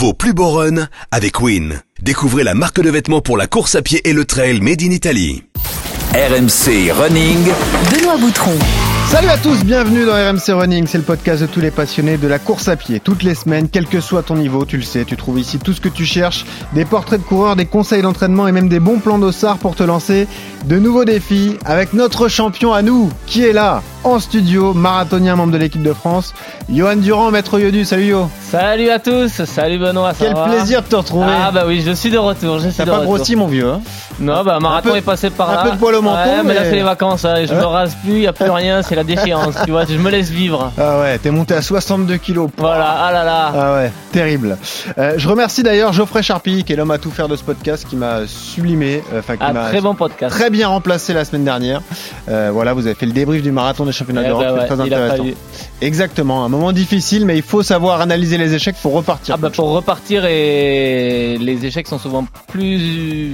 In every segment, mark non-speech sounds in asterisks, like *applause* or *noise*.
vos plus beaux runs avec Win. Découvrez la marque de vêtements pour la course à pied et le trail made in Italy. RMC Running. Benoît Boutron. Salut à tous, bienvenue dans RMC Running, c'est le podcast de tous les passionnés de la course à pied. Toutes les semaines, quel que soit ton niveau, tu le sais, tu trouves ici tout ce que tu cherches, des portraits de coureurs, des conseils d'entraînement et même des bons plans d'ossard pour te lancer de nouveaux défis avec notre champion à nous, qui est là, en studio, marathonien, membre de l'équipe de France, Johan Durand, maître Yodu. Salut Yo. Salut à tous, salut Benoît. Quel plaisir de te retrouver. Ah bah oui, je suis de retour. Je T'as pas grossi mon vieux. Hein non, bah marathon peu, est passé par là. Un peu de poil au menton. Ouais, mais, là c'est les vacances, hein, je me rase plus, il y a plus rien, c'est la déchéance, tu vois, je me laisse vivre. Ah ouais, t'es monté à 62 kilos. Voilà, ah là là. Ah ouais, terrible. Euh, je remercie d'ailleurs Geoffrey Charpie, qui est l'homme à tout faire de ce podcast, qui m'a sublimé, euh, enfin qui ah, m'a très bon podcast, très bien remplacé la semaine dernière. Euh, voilà, vous avez fait le débrief du marathon des championnats eh d'Europe, bah c'est très intéressant. Exactement, un moment difficile, mais il faut savoir analyser les échecs pour repartir. Ah bah pour repartir et les échecs sont souvent plus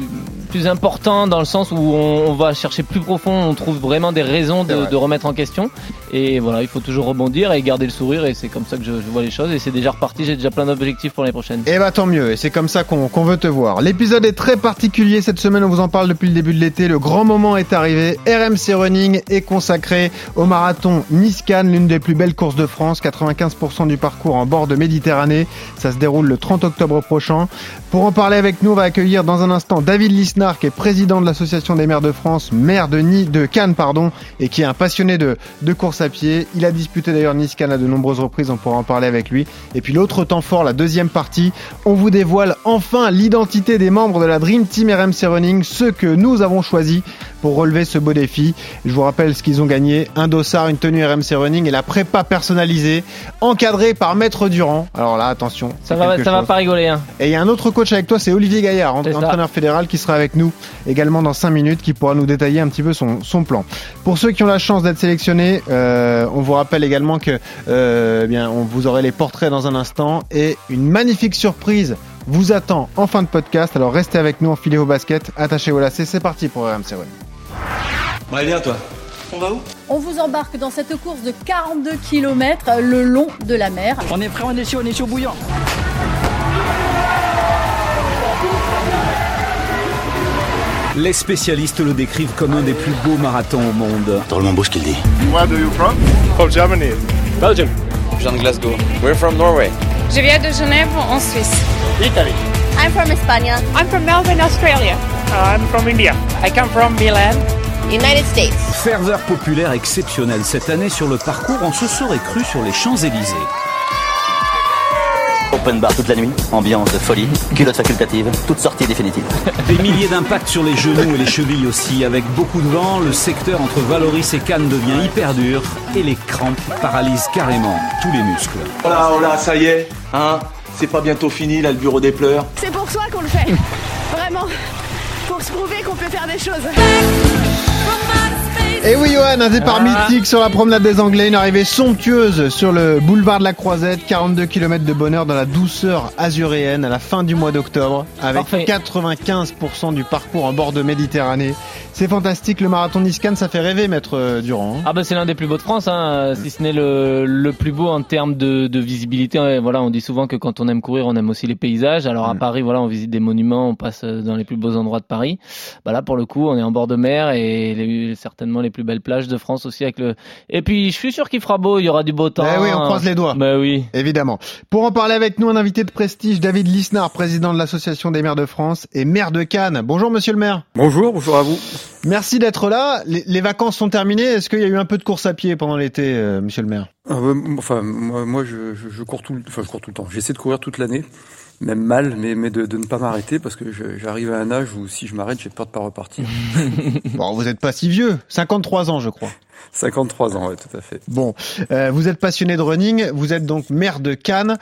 plus importants dans le sens où on, va chercher plus profond, on trouve vraiment des raisons de, de, remettre en question. Et voilà, il faut toujours rebondir et garder le sourire et c'est comme ça que je, vois les choses et c'est déjà reparti. J'ai déjà plein d'objectifs pour les prochaines. Et eh bah tant mieux et c'est comme ça qu'on veut te voir. L'épisode est très particulier cette semaine, on vous en parle depuis le début de l'été. Le grand moment est arrivé. RMC Running est consacré au marathon Niscan, l'une des plus belles courses de France. 95% du parcours en bord de Méditerranée. Ça se déroule le 30 octobre prochain. Pour en parler avec nous, on va accueillir dans un instant David Lisnard, qui est président de l'Association des maires de France, maire de, de Cannes, pardon, et qui est un passionné de, de course à pied. Il a disputé d'ailleurs Nice-Cannes à de nombreuses reprises, on pourra en parler avec lui. Et puis l'autre temps fort, la deuxième partie, on vous dévoile enfin l'identité des membres de la Dream Team RMC Running, ceux que nous avons choisis pour relever ce beau défi. Je vous rappelle ce qu'ils ont gagné un dossard, une tenue RMC Running et la prépa personnalisée, encadrée par Maître Durand. Alors là, attention. Ça va, ça va pas rigoler. Hein. Et il y a un autre coach avec toi, c'est Olivier Gaillard, entraîneur fédéral, qui sera avec nous également dans 5 minutes, qui pourra nous détailler un petit peu son, son plan. Pour ceux qui ont la chance d'être sélectionnés, euh, on vous rappelle également que euh, eh bien, on vous aurez les portraits dans un instant et une magnifique surprise vous attend en fin de podcast. Alors restez avec nous, enfilez vos baskets, attachez vos lacets. C'est parti pour RMC Run. Bon, allez, viens toi. On va où On vous embarque dans cette course de 42 km le long de la mer. On est prêt, on est chaud, on est chaud bouillant. Les spécialistes le décrivent comme un des plus beaux marathons au monde. Drôlement beau ce qu'il dit. Where are you from? From Germany. Belgium. Je viens de Glasgow. We're from Norway. Je viens de Genève en Suisse. Italy. I'm from Espagne. I'm from Melbourne, Australia. I'm from India. I come from Milan. United States. Ferveur populaire exceptionnelle cette année sur le parcours, on se serait cru sur les Champs-Élysées. Open bar toute la nuit, ambiance de folie, culotte facultative, toute sortie définitive. *laughs* Des milliers d'impacts sur les genoux et les chevilles aussi. Avec beaucoup de vent, le secteur entre Valoris et Cannes devient hyper dur et les crampes paralysent carrément tous les muscles. Oh là, oh là, ça y est, hein C'est pas bientôt fini là le bureau des pleurs C'est pour toi qu'on le fait. Vraiment. Pour se prouver qu'on peut faire des choses. Et oui, Johan, un départ mythique sur la promenade des Anglais, une arrivée somptueuse sur le boulevard de la Croisette, 42 km de bonheur dans la douceur azuréenne à la fin du mois d'octobre, avec 95% du parcours en bord de Méditerranée. C'est fantastique, le marathon Niscan, ça fait rêver, maître euh, Durand. Hein. Ah bah c'est l'un des plus beaux de France, hein, si ce n'est le, le, plus beau en termes de, de visibilité. Voilà, on dit souvent que quand on aime courir, on aime aussi les paysages. Alors à mm. Paris, voilà, on visite des monuments, on passe dans les plus beaux endroits de Paris. Bah là, pour le coup, on est en bord de mer et les, certainement les plus belles plages de France aussi avec le. Et puis je suis sûr qu'il fera beau, il y aura du beau temps. Eh oui, on croise les doigts. Bah oui, évidemment. Pour en parler avec nous, un invité de prestige, David Lisnard, président de l'association des maires de France et maire de Cannes. Bonjour, monsieur le maire. Bonjour, bonjour à vous. Merci d'être là. Les, vacances sont terminées. Est-ce qu'il y a eu un peu de course à pied pendant l'été, euh, monsieur le maire? Ah, Enfin, moi, je, cours tout, enfin, je cours tout le temps. J'essaie de courir toute l'année, même mal, mais, mais de, ne pas m'arrêter parce que j'arrive à un âge où si je m'arrête, j'ai peur de pas repartir. *laughs* bon, vous n'êtes pas si vieux, 53 ans, je crois. 53 ans, oui, tout à fait. Bon, euh, vous êtes passionné de running, vous êtes donc maire de Cannes.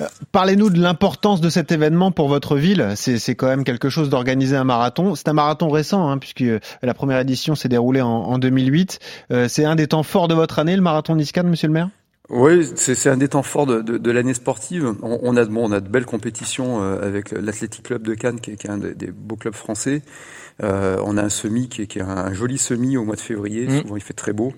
Euh, parlez-nous de l'importance de cet événement pour votre ville. C'est quand même quelque chose d'organiser un marathon. C'est un marathon récent, hein, puisque la première édition s'est déroulée en, en 2008. Euh, c'est un des temps forts de votre année, le marathon Nice-Cannes, monsieur le maire? Oui, c'est un des temps forts de, de, de l'année sportive. On, on, a bon, on a de belles compétitions euh, avec l'Athletic Club de Cannes, qui est, qui est un des, des, beaux clubs français. Euh, on a un semi qui est, qui est, un joli semi au mois de février. Mmh. Souvent, il fait très beau.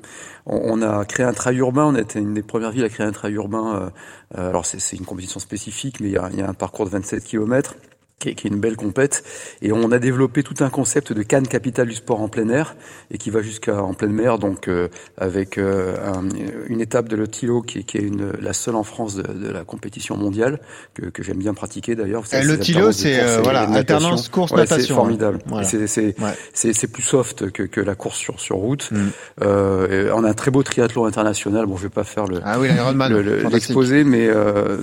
On, on, a créé un trail urbain. On a été une des premières villes à créer un trail urbain. Euh, alors, c'est une compétition spécifique, mais il y a, il y a un parcours de 27 kilomètres qui est, qui est, une belle compète. Et on a développé tout un concept de Cannes capitale du sport en plein air et qui va jusqu'à en pleine mer, donc euh, avec euh, un, une étape de l'Otilo qui, qui, est une, la seule en France de, de la compétition mondiale que, que j'aime bien pratiquer d'ailleurs. L'Otilo, c'est euh, voilà alternance course ouais, natation. C'est formidable. Voilà. C'est ouais. plus soft que, que la course sur sur route. Mm. on a un très beau triathlon international. Bon, je vais pas faire le ah oui l'exposé, mais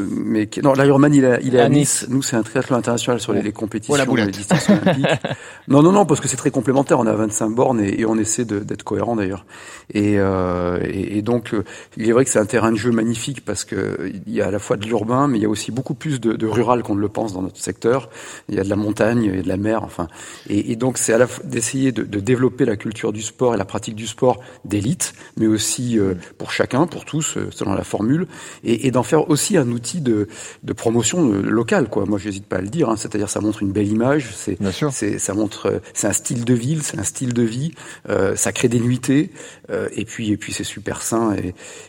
mais non, l'Ironman il, est, il est à, à nice. nice. Nous, c'est un triathlon international sur les, les compétitions, oh, les distances olympiques. *laughs* non, non, non, parce que c'est très complémentaire. On a 25 bornes et, et on essaie d'être cohérent d'ailleurs. Et, euh, et, et, donc, il est vrai que c'est un terrain de jeu magnifique parce que il y a à la fois de l'urbain, mais il y a aussi beaucoup plus de, de rural qu'on ne le pense dans notre secteur. Il y a de la montagne, il y a de la mer, enfin. Et, donc, c'est à la fois d'essayer de, de, développer la culture du sport et la pratique du sport d'élite, mais aussi euh, pour chacun, pour tous, euh, selon la formule, et, d'en faire aussi un outil de, de promotion euh, locale. Quoi. Moi, j'hésite pas à le dire. Hein, C'est-à-dire, ça montre une belle image. C'est, c'est, ça montre, c'est un style de ville, c'est un style de vie. Euh, ça crée des nuitées. Euh, et puis, et puis, c'est super sain.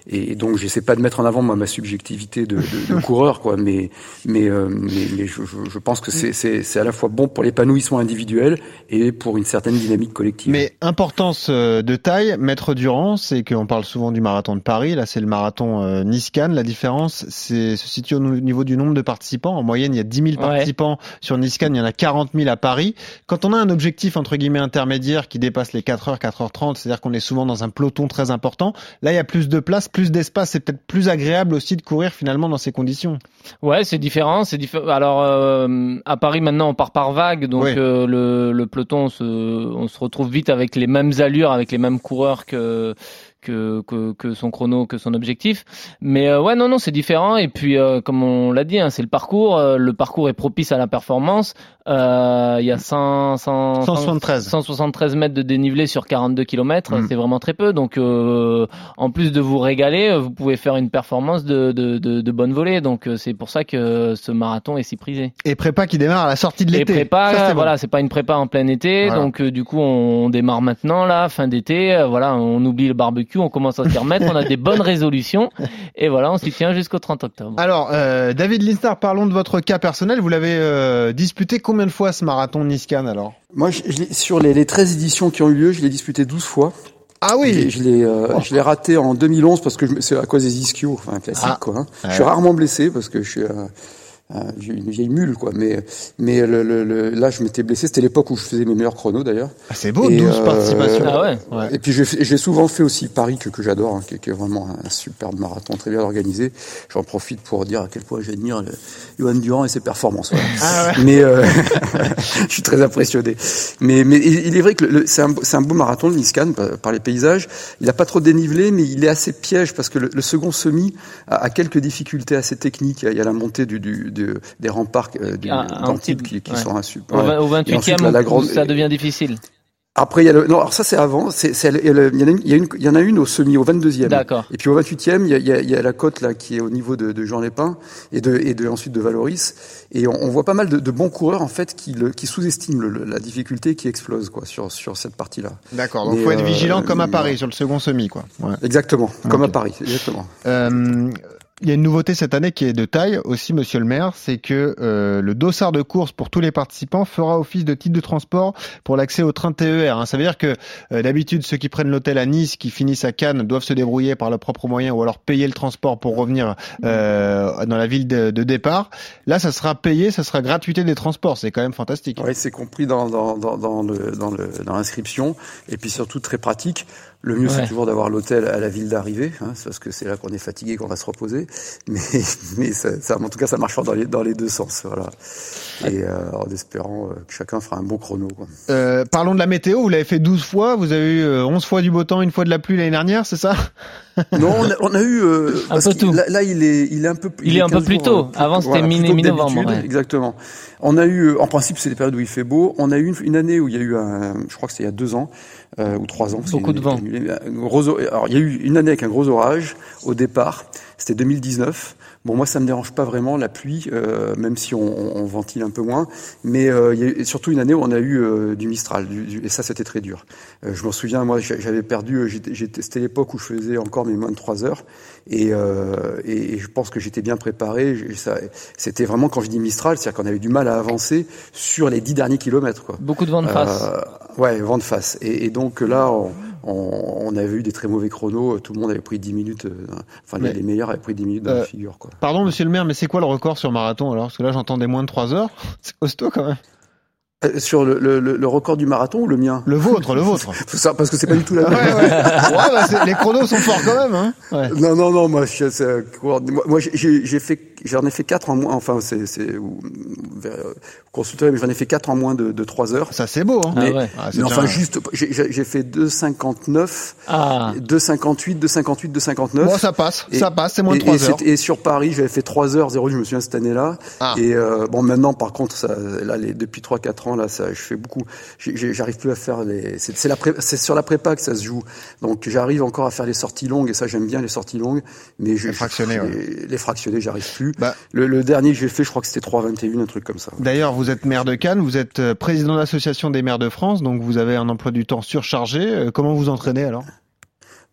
Et, et donc, j'essaie pas de mettre en avant moi ma subjectivité de, de, de *laughs* coureur, quoi. Mais, mais, euh, mais, mais je, je, pense que c'est, c'est, c'est à la fois bon pour l'épanouissement individuel et pour une certaine dynamique collective. Mais importance de taille, maître Durand, c'est qu'on parle souvent du marathon de Paris. Là, c'est le marathon euh, Nice-Cannes. La différence, c'est se situe au niveau du nombre de participants. En moyenne, il y a 10 000 participants ouais. Sur Niscan, il y en a 40 000 à Paris. Quand on a un objectif entre guillemets intermédiaire qui dépasse les 4 heures, 4 h 30, c'est-à-dire qu'on est souvent dans un peloton très important, là il y a plus de place, plus d'espace, c'est peut-être plus agréable aussi de courir finalement dans ces conditions. Ouais, c'est différent, c'est différent. Alors euh, à Paris maintenant on part par vague, donc euh, le, le, peloton on se, on se retrouve vite avec les mêmes allures, avec les mêmes coureurs que que, que, que, son chrono, que son objectif. Mais euh, ouais, non, non, c'est différent. Et puis, euh, comme on l'a dit, hein, c'est le parcours. Euh, le parcours est propice à la performance. Il y a 100, 100, 173. 173 mètres de dénivelé sur 42 km. Mm. C'est vraiment très peu. Donc, en plus de vous régaler, vous pouvez faire une performance de, de, de, de bonne volée. Donc, c'est pour ça que ce marathon est si prisé. Et prépa qui démarre à la sortie de l'été. Et prépa, ça, voilà, bon. c'est pas une prépa en plein été. Voilà. Donc, du coup, on démarre maintenant, là, fin d'été. voilà, on oublie le barbecue on commence à s'y remettre, on a des bonnes résolutions, et voilà, on s'y tient jusqu'au 30 octobre. Alors, euh, David Linstar, parlons de votre cas personnel. Vous l'avez euh, disputé combien de fois ce marathon Niscan alors Moi, je, je sur les, les 13 éditions qui ont eu lieu, je l'ai disputé 12 fois. Ah oui. Je l'ai, euh, oh. je l'ai raté en 2011 parce que c'est à cause des ischios, enfin classique ah. quoi. Hein. Ouais. Je suis rarement blessé parce que je suis euh, j'ai une vieille mule quoi. Mais mais le, le, le là je m'étais blessé. C'était l'époque où je faisais mes meilleurs chronos d'ailleurs. Ah, c'est beau et 12 euh, participations. Ah ouais, ouais. et puis j'ai, j'ai souvent fait aussi Paris que, que j'adore hein, qui, qui, est vraiment un superbe marathon très bien organisé. J'en profite pour dire à quel point j'admire le, Johan Durand et ses performances voilà. ah ouais. *laughs* mais euh, *laughs* je suis très impressionné. Mais mais il est vrai que le, c'est un c'est un beau marathon le Niscan par, par, les paysages. Il a pas trop dénivelé mais il est assez piège parce que le, le second semi a, a, quelques difficultés assez techniques. Il y a la montée du, du de, des remparts euh, d'Antibes qui, qui ouais. sont. Ouais. Au 28e, la grande... ça devient difficile. Après, il y a le, non, alors ça c'est avant. C'est, c'est, il, y en a une, il, y a une, il y en a une au semi, au 22e. D'accord. Et puis au 28e, il y a, il y a, il y a la côte là qui est au niveau de, de Jean Lépin et de, et de ensuite de Valoris. Et on, on voit pas mal de, de, bons coureurs en fait qui, le, qui sous-estiment le, la difficulté qui explose quoi sur sur cette partie-là. D'accord. Donc il faut être vigilant euh, comme à Paris sur le second semi quoi. Ouais. Exactement, comme à Paris, exactement. Euh, il y a une nouveauté cette année qui est de taille aussi, Monsieur le Maire, c'est que euh, le dossard de course pour tous les participants fera office de titre de transport pour l'accès au train TER. Hein. Ça veut dire que euh, d'habitude ceux qui prennent l'hôtel à Nice, qui finissent à Cannes, doivent se débrouiller par leurs propres moyens ou alors payer le transport pour revenir euh, dans la ville de, départ. Là, ça sera payé, ça sera gratuité des transports. C'est quand même fantastique. Oui, c'est compris dans, dans, dans, dans le, dans, le, dans l'inscription et puis surtout très pratique. Le mieux, ouais. c'est toujours d'avoir l'hôtel à la ville d'arrivée, hein, parce que c'est là qu'on est fatigué, qu'on va se reposer. *laughs* Mais, mais ça, ça, en tout cas, ça marchera dans les, dans les deux sens. Voilà. Et euh, en espérant euh, que chacun fera un bon chrono. Quoi. Euh, parlons de la météo. Vous l'avez fait 12 fois. Vous avez eu 11 fois du beau temps, une fois de la pluie l'année dernière, c'est ça? *laughs* Non, on a, on a eu. Euh, un peu tout. Là, là, il est, il est un peu. Il, il est, un peu plus tôt. Plus, Avant, c'était voilà, mi-novembre. Ouais. Exactement. On a eu, en principe, c'est des périodes où il fait beau. On a eu une, une année où il y a eu un, je crois que c'était il y a deux ans, euh, ou trois ans. Beaucoup de vent. alors il y a eu une année avec un gros orage au départ. C'était 2019. Bon, moi, ça me dérange pas vraiment la pluie, euh, même si on, on, ventile un peu moins. Mais euh, il y a surtout une année où on a eu euh, du Mistral, du, du, et ça, c'était très dur. Euh, je m'en souviens, moi, j'avais perdu. C'était l'époque où je faisais encore mes moins de trois heures, et, euh, et, je pense que j'étais bien préparé. C'était vraiment quand je dis Mistral, c'est-à-dire qu'on avait du mal à avancer sur les dix derniers kilomètres. Quoi. Beaucoup de vent de face. ouais, vent de face. Et, et donc là. On, on, avait eu des très mauvais chronos. Tout le monde avait pris 10 minutes. Euh, enfin, mais, les meilleurs avaient pris 10 minutes dans euh, la figure. Quoi. Pardon, monsieur le maire, mais c'est quoi le record sur marathon alors? Parce que là, j'entendais moins de 3 heures. *laughs* C'est costaud quand même. Euh, sur le, le, le, record du marathon ou le mien? Le vôtre, le vôtre. *laughs* Ça, parce que c'est pas du tout la même. ouais, ouais. ouais bah les chronos sont forts quand même. Hein ouais. Non, non, non. Moi, je, moi, j'ai fait, j'en ai fait quatre en moins. Enfin, c'est, c'est consulter, mais j'en ai fait quatre en moins de, de 3 heures. Ça, c'est beau. Hein mais, ah ouais. ah, mais enfin, juste, j'ai fait 2,59, ah. 2,58, 2,58, 2,59. Bon, ça passe, et, ça passe. C'est moins de 3 et, heures. Et sur Paris, j'avais fait 3 heures 0. Je me souviens cette année-là. Ah. Et euh, bon, maintenant, par contre, ça, là, les, depuis 3-4 ans, là, ça, je fais beaucoup. J'arrive plus à faire les. C'est sur la prépa que ça se joue. Donc, j'arrive encore à faire les sorties longues et ça, j'aime bien les sorties longues. Mais je, les fractionnés, ouais. les, les fractionnés, j'arrive plus. Bah. Le, le, dernier que j'ai fait, je crois que c'était 3,21, un truc comme ça. D'ailleurs, vous êtes maire de Cannes, vous êtes euh, président de l'association des maires de France, donc vous avez un emploi du temps surchargé. Euh, comment vous entraînez alors?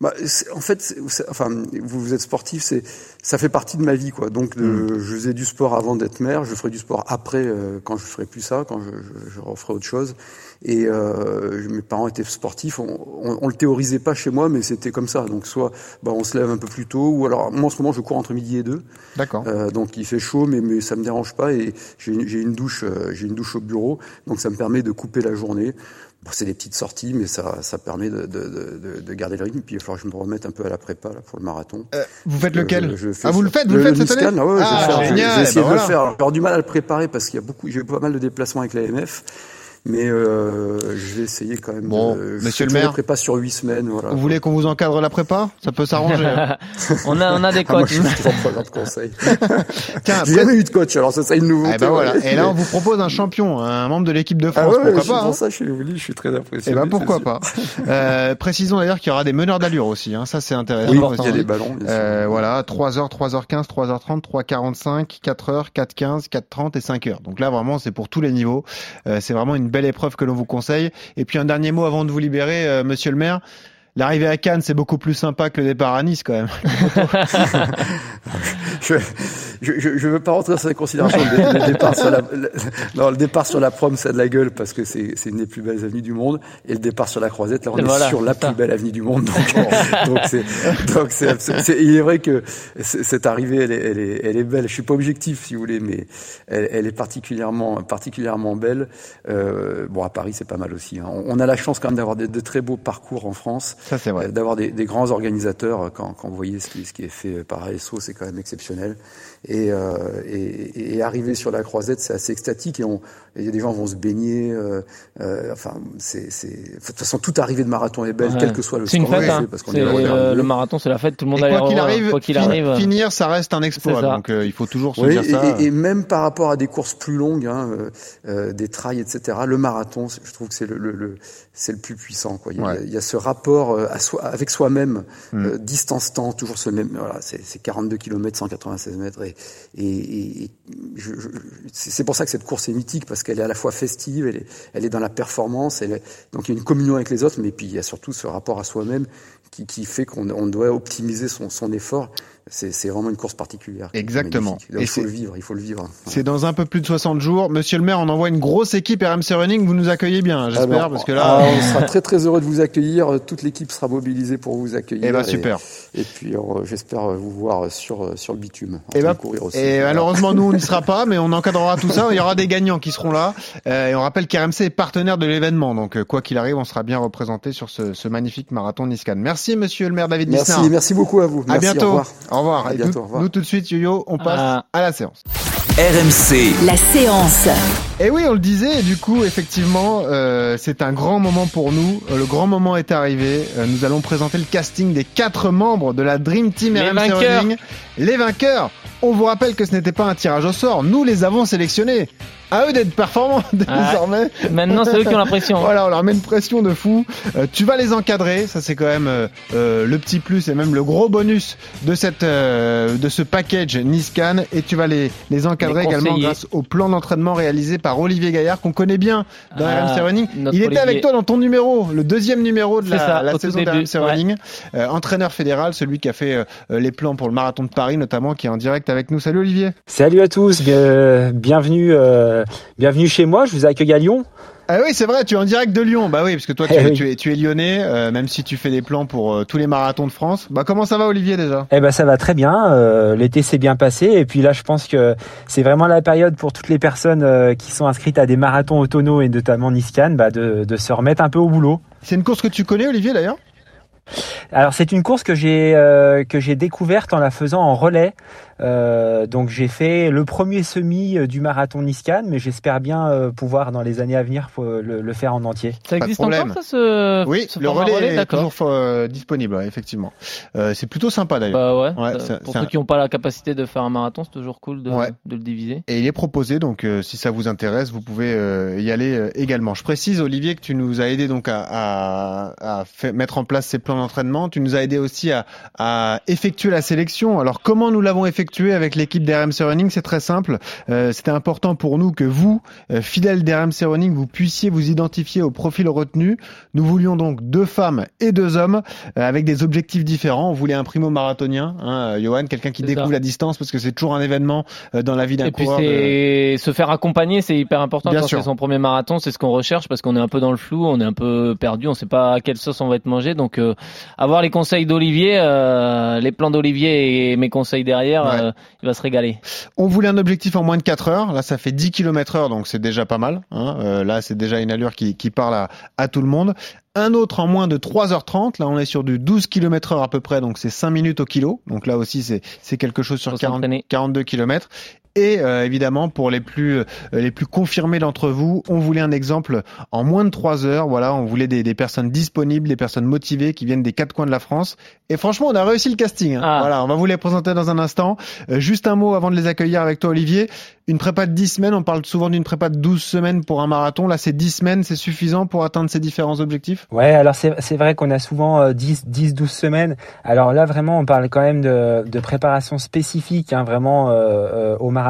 Bah, en fait, enfin, vous, vous êtes sportif, c'est, ça fait partie de ma vie, quoi. Donc, de, mmh. je faisais du sport avant d'être maire, je ferai du sport après, euh, quand je ferai plus ça, quand je, je, je referai autre chose. Et euh, mes parents étaient sportifs, on, on, on, le théorisait pas chez moi, mais c'était comme ça. Donc, soit, bah, on se lève un peu plus tôt, ou alors, moi en ce moment, je cours entre midi et deux. D'accord. Euh, donc, il fait chaud, mais, mais ça me dérange pas, et j'ai une douche, euh, j'ai une douche au bureau, donc ça me permet de couper la journée. Bon, c'est des petites sorties, mais ça, ça permet de, de, de, de, garder le rythme. Puis il va falloir que je me remette un peu à la prépa là, pour le marathon. Euh, vous faites lequel je, je fais Ah, vous le faites, vous le, le faites cette année ah, ouais, ah, je génial, J'ai essayé bah de voilà. le faire. J'ai du mal à le préparer parce qu'il y a beaucoup, j'ai eu pas mal de déplacements avec l'AMF. Mais euh, je vais essayer quand même. Bon, de, monsieur le maire, prépa sur huit semaines. Voilà. Vous voulez qu'on vous encadre la prépa? Ça peut s'arranger. hein. *laughs* on a, on a des Ah, moi, coachs. je suis toujours preneur de conseils. *laughs* Tiens, J'ai jamais eu de coach, alors ça, c'est une nouveauté. Eh ben voilà. Et là, on vous propose un champion, un membre de l'équipe de Ah France. ouais, pourquoi je- pas pour hein ça, je suis, je suis très apprécié. Eh ben pourquoi pas. *laughs* Euh, précisons d'ailleurs qu'il y aura des meneurs d'allure aussi. Hein. Ça c'est intéressant. Oui, il y a des ballons. Euh, voilà, 3h, 3h15, 3h30, 3h45, 4h, 4h15, 4h30 et 5h. Donc là, vraiment, c'est pour tous les niveaux. Euh, c'est vraiment une belle épreuve que l'on vous conseille. Et puis un dernier mot avant de vous libérer, euh, monsieur le maire. L'arrivée à Cannes, c'est beaucoup plus sympa que le départ à Nice, quand même. *laughs* je, je, je, veux pas rentrer dans cette considération. Le, le départ sur la, le, non, le départ sur la prom, ça a de la gueule parce que c'est, c'est une des plus belles avenues du monde. Et le départ sur la croisette, là, on Et est voilà, sur la plus belle avenue du monde. Donc, donc c'est, donc c'est, il est vrai que c'est- cette arrivée, elle est, elle est, elle est belle. Je suis pas objectif, si vous voulez, mais elle, elle est particulièrement, particulièrement belle. Euh, bon, à Paris, c'est pas mal aussi. hein. On, on a la chance quand même d'avoir de, de très beaux parcours en France. Ça, c'est vrai. Euh, d'avoir des, des grands organisateurs. Quand, quand vous voyez ce qui, ce qui est fait par ASO, c'est quand même exceptionnel. Et, euh, et, et arriver sur la croisette, c'est assez extatique. Et on, il y a des gens qui vont se baigner. Euh, euh, enfin, c'est, c'est, de toute façon, toute arrivée de marathon est belle, Ouais. quel que soit le C'est une score. fête. qu'on hein. parce qu'on euh, le marathon, c'est la fête. Tout le monde Et a quoi qu'il arrive, quoi qu'il fin- arrive. finir, ça reste un exploit. Donc euh, il faut toujours se Oui, dire et, ça. et- et même par rapport à des courses plus longues, hein, euh, euh, des trails, etc. Le marathon, je trouve que c'est le, le, le- c'est le plus puissant. Quoi. Il, y a, Ouais. il y a ce rapport euh, à soi, avec soi-même, euh, distance-temps, toujours ce même. Voilà, c'est, c'est 42 km, 196 mètres, et, et, et je, je- c'est c'est pour ça que cette course est mythique parce qu'elle est à la fois festive, elle est, elle est dans la performance, elle est, donc il y a une communion avec les autres, mais puis il y a surtout ce rapport à soi-même qui, qui fait qu'on on doit optimiser son, son effort. C'est, vraiment une course particulière. Exactement. Donc, Et il faut le vivre, il faut le vivre. C'est dans un peu plus de 60 jours. Monsieur le maire, on envoie une grosse équipe RMC Running. Vous nous accueillez bien, j'espère, parce que là. ah, *laughs* on sera très très heureux de vous accueillir. Toute l'équipe sera mobilisée pour vous accueillir. Eh ben, super. Et, puis j'espère vous voir sur sur le bitume. en Et, train ben, de courir aussi. et Voilà. malheureusement, nous, on n'y sera pas, mais on encadrera tout ça. Il y aura des gagnants qui seront là. Euh, et on rappelle qu'RMC est partenaire de l'événement. Donc, euh, quoi qu'il arrive, on sera bien représenté sur ce, ce magnifique marathon Niscan. Merci, monsieur le maire David Merci, Lisnard. merci beaucoup à vous. À Merci, bientôt. Au revoir. Au revoir. À bientôt, tout- au revoir. Nous, tout de suite, Yo-Yo, on passe Ah. à la séance. RMC, La séance. Et oui, on le disait, et du coup, effectivement, euh, c'est un grand moment pour nous. Euh, Le grand moment est arrivé. Euh, nous allons présenter le casting des quatre membres de la Dream Team Les RMC vainqueurs. Running. Les vainqueurs. On vous rappelle que ce n'était pas un tirage au sort. Nous les avons sélectionnés. À eux d'être performants *laughs* Ah, désormais. Maintenant, c'est eux qui ont la pression. Voilà, on leur met une pression de fou. Euh, tu vas les encadrer, ça c'est quand même euh, euh, le petit plus et même le gros bonus de cette euh, de ce package Niscan et tu vas les les encadrer Les également grâce au plan d'entraînement réalisé par Olivier Gaillard qu'on connaît bien dans Ah, RMC Running. Il était Olivier. avec toi dans ton numéro, le deuxième numéro de la, ça, saison début, d'RMC Running. Euh, entraîneur fédéral, celui qui a fait euh, les plans pour le marathon de Paris notamment, qui est en direct avec nous. Salut Olivier. Salut à tous, bien- bienvenue, euh, bienvenue chez moi. Je vous accueille à Lyon. Ah oui, c'est vrai, tu es en direct de Lyon. Bah oui, parce que toi, *laughs* tu, Eh oui. tu es, tu es lyonnais, euh, même si tu fais des plans pour euh, tous les marathons de France. Bah comment ça va, Olivier, déjà? Eh ben ça va très bien. euh, L'été s'est bien passé et puis là je pense que c'est vraiment la période pour toutes les personnes euh, qui sont inscrites à des marathons autonaux et notamment Niscan bah, de, de se remettre un peu au boulot. C'est une course que tu connais, Olivier, d'ailleurs? Alors c'est une course que j'ai euh, que j'ai découverte en la faisant en relais. Euh, donc j'ai fait le premier semi euh, du marathon Niscan, mais j'espère bien euh, pouvoir dans les années à venir le, le faire en entier. Ça existe encore, ça, ce, Oui, ce le format relais, est d'accord. toujours euh, disponible, effectivement. Euh, c'est plutôt sympa, d'ailleurs. Bah ouais, Ouais, ça- c'est- pour ceux un- qui n'ont pas la capacité de faire un marathon, c'est toujours cool de, Ouais. de le diviser. Et il est proposé, donc euh, si ça vous intéresse, vous pouvez euh, y aller euh, également. Je précise, Olivier, que tu nous as aidé donc à, à, à fait- mettre en place ces plans d'entraînement. Tu nous as aidé aussi à, à effectuer la sélection. Alors comment nous l'avons effectué avec l'équipe d'RMC Running? C'est très simple. Euh, C'était important pour nous que vous, euh, fidèles d'RMC Running, vous puissiez vous identifier au profil retenu. Nous voulions donc deux femmes et deux hommes euh, avec des objectifs différents. On voulait un primo marathonien, hein, euh, Johan, quelqu'un qui découvre ça. la distance parce que c'est toujours un événement euh, dans la vie d'un Et coureur. de- c'est se faire accompagner, c'est hyper important Bien quand sûr. c'est son premier marathon, c'est ce qu'on recherche parce qu'on est un peu dans le flou, on est un peu perdu, on sait pas à quelle sauce on va être mangé. Donc euh, avoir les conseils d'Olivier, euh, les plans d'Olivier et mes conseils derrière, Ouais. euh, il va se régaler. On voulait un objectif en moins de 4 heures. Là, ça fait 10 km heure, donc c'est déjà pas mal. Hein. Euh, là, c'est déjà une allure qui, qui parle à, à tout le monde. Un autre en moins de 3h30. Là, on est sur du 12 km heure à peu près, donc c'est 5 minutes au kilo. Donc là aussi, c'est quelque chose sur Faut 40, s'entraîner. 42 km. Et euh, évidemment, pour les plus euh, les plus confirmés d'entre vous, on voulait un exemple en moins de 3 heures. Voilà, on voulait des, des personnes disponibles, des personnes motivées qui viennent des quatre coins de la France. Et franchement, on a réussi le casting. hein. Ah. Voilà, on va vous les présenter dans un instant. Euh, juste un mot avant de les accueillir avec toi, Olivier. Une prépa de 10 semaines, on parle souvent d'une prépa de 12 semaines pour un marathon. Là, c'est 10 semaines, c'est suffisant pour atteindre ces différents objectifs? Ouais, alors c'est c'est vrai qu'on a souvent euh, 10 10 12 semaines. Alors là vraiment on parle quand même de, de préparation spécifique hein, vraiment euh, euh, au marathon,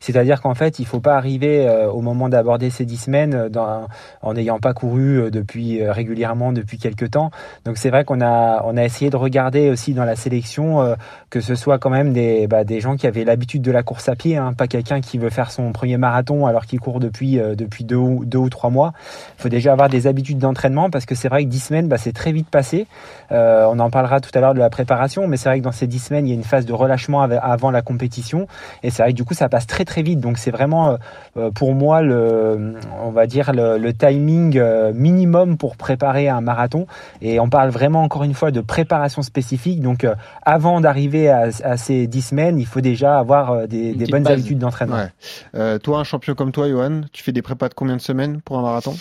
c'est-à-dire qu'en fait, il faut pas arriver euh, au moment d'aborder ces 10 semaines euh, en n'ayant pas couru euh, depuis régulièrement depuis quelques temps. Donc c'est vrai qu'on a on a essayé de regarder aussi dans la sélection que ce soit quand même des bah, des gens qui avaient l'habitude de la course à pied, hein, pas quelqu'un qui veut faire son premier marathon alors qu'il court depuis euh, depuis deux ou deux ou trois mois. Il faut déjà avoir des habitudes d'entraînement parce que c'est vrai que 10 semaines, bah, c'est très vite passé. Euh, on en parlera tout à l'heure de la préparation, mais c'est vrai que dans ces 10 semaines, il y a une phase de relâchement av- avant la compétition. Et c'est vrai que du coup, ça passe très très vite. Donc c'est vraiment euh, euh, pour moi, le, on va dire, le, timing minimum pour préparer un marathon. Et on parle vraiment encore une fois de préparation spécifique. Donc avant d'arriver à, à ces 10 semaines, il faut déjà avoir euh, des, bonnes base. habitudes d'entraînement. Ouais. Euh, toi, un champion comme toi, Johan, tu fais des prépas de combien de semaines pour un marathon?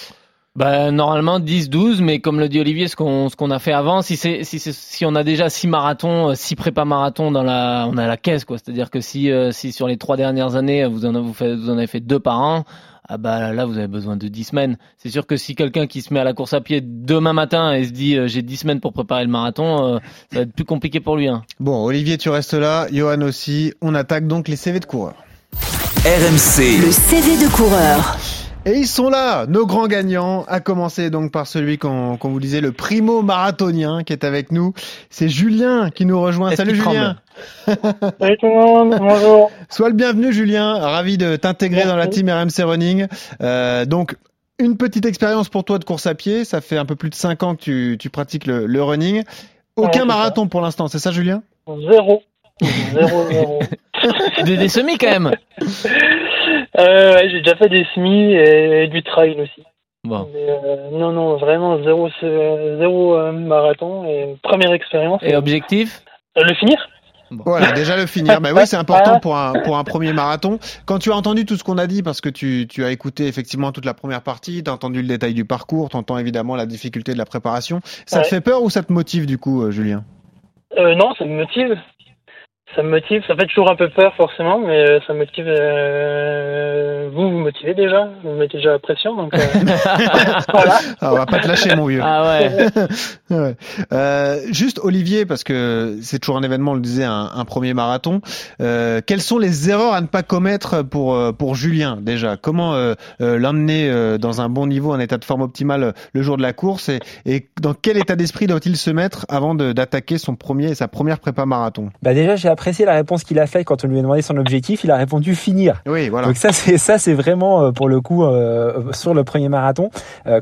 Bah, normalement 10-12, mais comme le dit Olivier, ce qu'on ce qu'on a fait avant, si c'est si c'est si on a déjà six marathons, euh, six prépas marathons dans la on a la caisse quoi. C'est-à-dire que si si sur les trois dernières années vous en avez, vous, faites, vous en avez fait deux par an, ah bah là vous avez besoin de 10 semaines. C'est sûr que si quelqu'un qui se met à la course à pied demain matin et se dit euh, j'ai 10 semaines pour préparer le marathon, euh, ça va être plus compliqué pour lui. Hein. Bon, Olivier, tu restes là. Johan aussi. On attaque donc les CV de coureurs. RMC. Le CV de coureur. Et ils sont là, nos grands gagnants, à commencer donc par celui qu'on qu'on vous disait, le primo marathonien qui est avec nous. C'est Julien qui nous rejoint. Salut Julien. *laughs* Salut tout le monde, bonjour. Sois le bienvenu Julien, ravi de t'intégrer dans la team RMC Running. Euh, donc une petite expérience pour toi de course à pied, ça fait un peu plus de 5 ans que tu, tu pratiques le, le running. Aucun Ouais, marathon pour l'instant, c'est ça Julien? Zéro. Zéro, zéro. *laughs* Des, des semis quand même. *laughs* Euh, ouais, j'ai déjà fait des semis et, du trail aussi. Bon. Mais, euh, non, non, vraiment zéro, euh, zéro euh, marathon et première expérience. Et objectif? Euh, le finir Voilà, déjà le finir. Bah oui, c'est important pour un, pour un premier marathon. Quand tu as entendu tout ce qu'on a dit, parce que tu, tu as écouté effectivement toute la première partie, tu as entendu le détail du parcours, tu entends évidemment la difficulté de la préparation. Ça te fait peur ou ça te motive du coup, Julien? Euh, Non, ça me motive. Ça me motive. Ça fait toujours un peu peur forcément, mais euh, ça me motive. euh, Vous, vous motivé déjà. Vous me mettez déjà la pression, donc. Euh... *laughs* voilà. Ah, on va pas te lâcher, mon vieux. Ah ouais. *laughs* ouais. Euh, juste Olivier, parce que c'est toujours un événement, on le disait, un, un premier marathon. Euh, quelles sont les erreurs à ne pas commettre pour euh, pour Julien déjà? Comment euh, euh, l'emmener dans un bon niveau, un état de forme optimal le jour de la course? Et, et dans quel état d'esprit doit-il se mettre avant d'attaquer son premier sa première prépa marathon? Bah déjà, j'ai apprécié la réponse qu'il a faite quand on lui a demandé son objectif. Il a répondu finir. Oui, voilà. Donc ça, c'est ça, c'est vraiment pour le coup sur le premier marathon.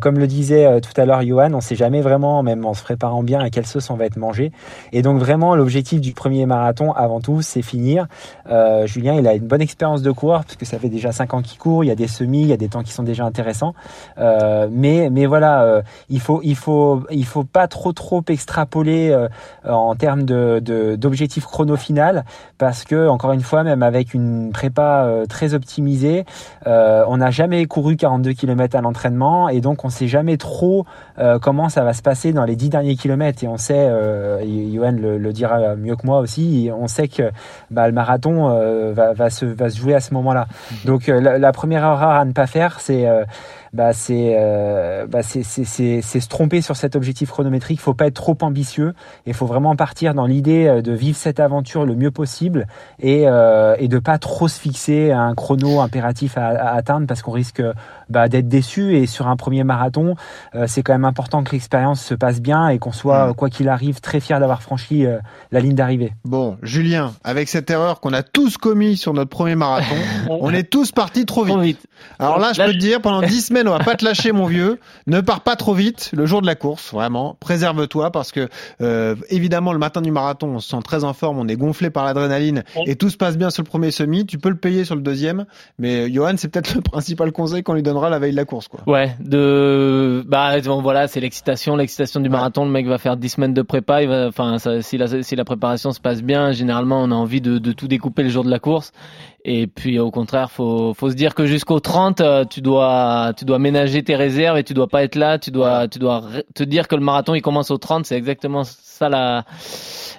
comme le disait tout à l'heure Johan, on sait jamais vraiment, même en se préparant bien, à quelle sauce on va être mangé. Et donc vraiment, l'objectif du premier marathon, avant tout, c'est finir. Euh, Julien, il a une bonne expérience de coureur parce que ça fait déjà 5 ans qu'il court. Il y a des semis, il y a des temps qui sont déjà intéressants. Euh, mais mais voilà, euh, il faut il faut il faut pas trop trop extrapoler euh, en termes de d'objectif chrono final parce que encore une fois, même avec une prépa euh, très optimisée, on n'a jamais couru 42 km à l'entraînement et donc on sait jamais trop comment ça va se passer dans les 10 derniers kilomètres et on sait, Johan le, le, dira mieux que moi aussi, on sait que bah, le marathon va, va, se, va se jouer à ce moment-là. Donc la, la, première erreur à ne pas faire, c'est bah c'est euh, bah c'est se tromper sur cet objectif chronométrique. Il faut pas être trop ambitieux. Il faut vraiment partir dans l'idée euh, de vivre cette aventure le mieux possible et euh, et de pas trop se fixer à un chrono impératif à, à atteindre parce qu'on risque bah, d'être déçu. Et sur un premier marathon, euh, c'est quand même important que l'expérience se passe bien et qu'on soit mm. quoi qu'il arrive très fier d'avoir franchi euh, la ligne d'arrivée. Bon, Julien, avec cette erreur qu'on a tous commis sur notre premier marathon, *laughs* on est tous partis trop vite. Trop vite. Alors là, je peux te dire, pendant 10 *laughs* semaines on va pas te lâcher, mon vieux. Ne pars pas trop vite le jour de la course, vraiment. Préserve-toi parce que euh, évidemment le matin du marathon, on se sent très en forme, on est gonflé par l'adrénaline et tout se passe bien sur le premier semi. Tu peux le payer sur le deuxième, mais Johan, c'est peut-être le principal conseil qu'on lui donnera la veille de la course, quoi. Ouais, de bah bon, voilà, c'est l'excitation, l'excitation du marathon. Le mec va faire 10 semaines de prépa, il va, enfin, si la si la préparation se passe bien, généralement on a envie de, de tout découper le jour de la course. Et puis au contraire, faut faut se dire que jusqu'au 30, euh, tu dois tu dois ménager tes réserves et tu dois pas être là, tu dois tu dois te dire que le marathon il commence au 30, c'est exactement ça la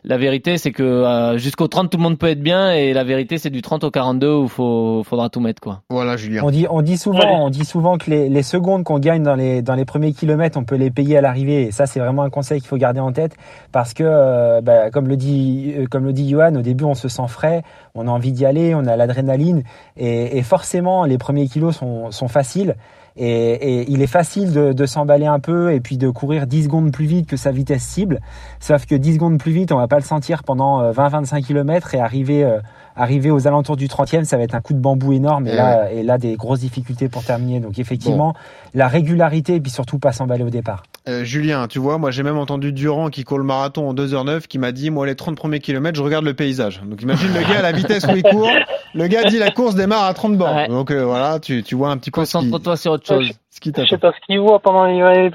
la vérité, c'est que euh, jusqu'au 30 tout le monde peut être bien et la vérité c'est du 30 au 42 où faut faudra tout mettre quoi. Voilà Julien. On dit on dit souvent on dit souvent que les, secondes qu'on gagne dans les dans les premiers kilomètres, on peut les payer à l'arrivée. Et ça c'est vraiment un conseil qu'il faut garder en tête parce que euh, bah, comme le dit comme le dit Johan, au début on se sent frais, on a envie d'y aller, on a la l'adrénaline et, forcément les premiers kilos sont, sont faciles et, il est facile de, s'emballer un peu et puis de courir 10 secondes plus vite que sa vitesse cible. Sauf que 10 secondes plus vite on va pas le sentir pendant 20-25 euh, km et arriver euh, arriver aux alentours du 30e, ça va être un coup de bambou énorme et, là, et là des grosses difficultés pour terminer. Donc effectivement, la régularité et puis surtout pas s'emballer au départ. Euh, Julien, tu vois, moi j'ai même entendu Durand qui court le marathon en 2h09 qui m'a dit moi les 30 premiers kilomètres je regarde le paysage. Donc imagine le gars à la vitesse où il court, le gars dit la course démarre à 30 bornes. Donc euh, voilà, tu, tu vois un petit peu. Concentre-toi sur autre chose. Ce qui je sais pas ce qu'il voit pendant les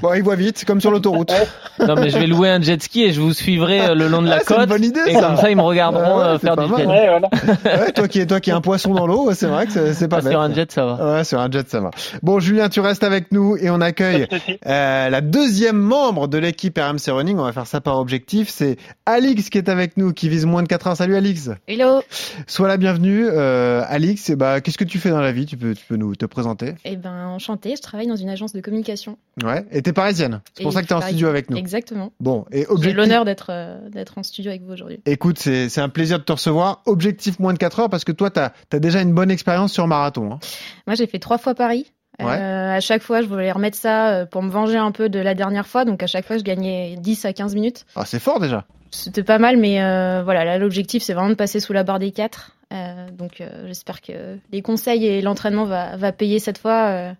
Bon, il voit vite, comme sur l'autoroute. non mais je vais louer un jet ski et je vous suivrai euh, le long de la ah, côte. Une bonne idée, et comme ça ils me regarderont faire du jet. Ouais, voilà. *laughs* ouais, toi qui toi qui un poisson dans l'eau, c'est vrai que c'est pas ah, bête. Sur un jet ça va. Ouais, sur un jet ça va. Bon Julien, tu restes avec nous et on accueille euh, la deuxième membre de l'équipe RMC Running. On va faire ça par objectif. C'est Alix qui est avec nous, qui vise moins de 4 heures. Salut Alix. Hello. Sois la bienvenue, euh, Alix. Et bah, qu'est-ce que tu fais dans la vie? Tu peux, tu peux nous te présenter Eh ben, enchanté. Je travaille dans une agence de communication. Ouais. Et t'es parisienne. C'est pour ça que t'es en studio avec nous. Exactement. Bon. Et objectif. J'ai l'honneur d'être euh, d'être en studio avec vous aujourd'hui. Écoute, c'est c'est un plaisir de te recevoir. Objectif moins de 4 heures parce que toi, t'as as déjà une bonne expérience sur marathon. Hein. Moi, j'ai fait trois fois Paris. Ouais. Euh, à chaque fois, je voulais remettre ça euh, pour me venger un peu de la dernière fois. Donc à chaque fois, je gagnais 10 à 15 minutes. Ah, c'est fort déjà. C'était pas mal, mais euh, voilà, là, l'objectif, c'est vraiment de passer sous la barre des 4. Euh, donc euh, j'espère que les conseils et l'entraînement va, va payer cette fois.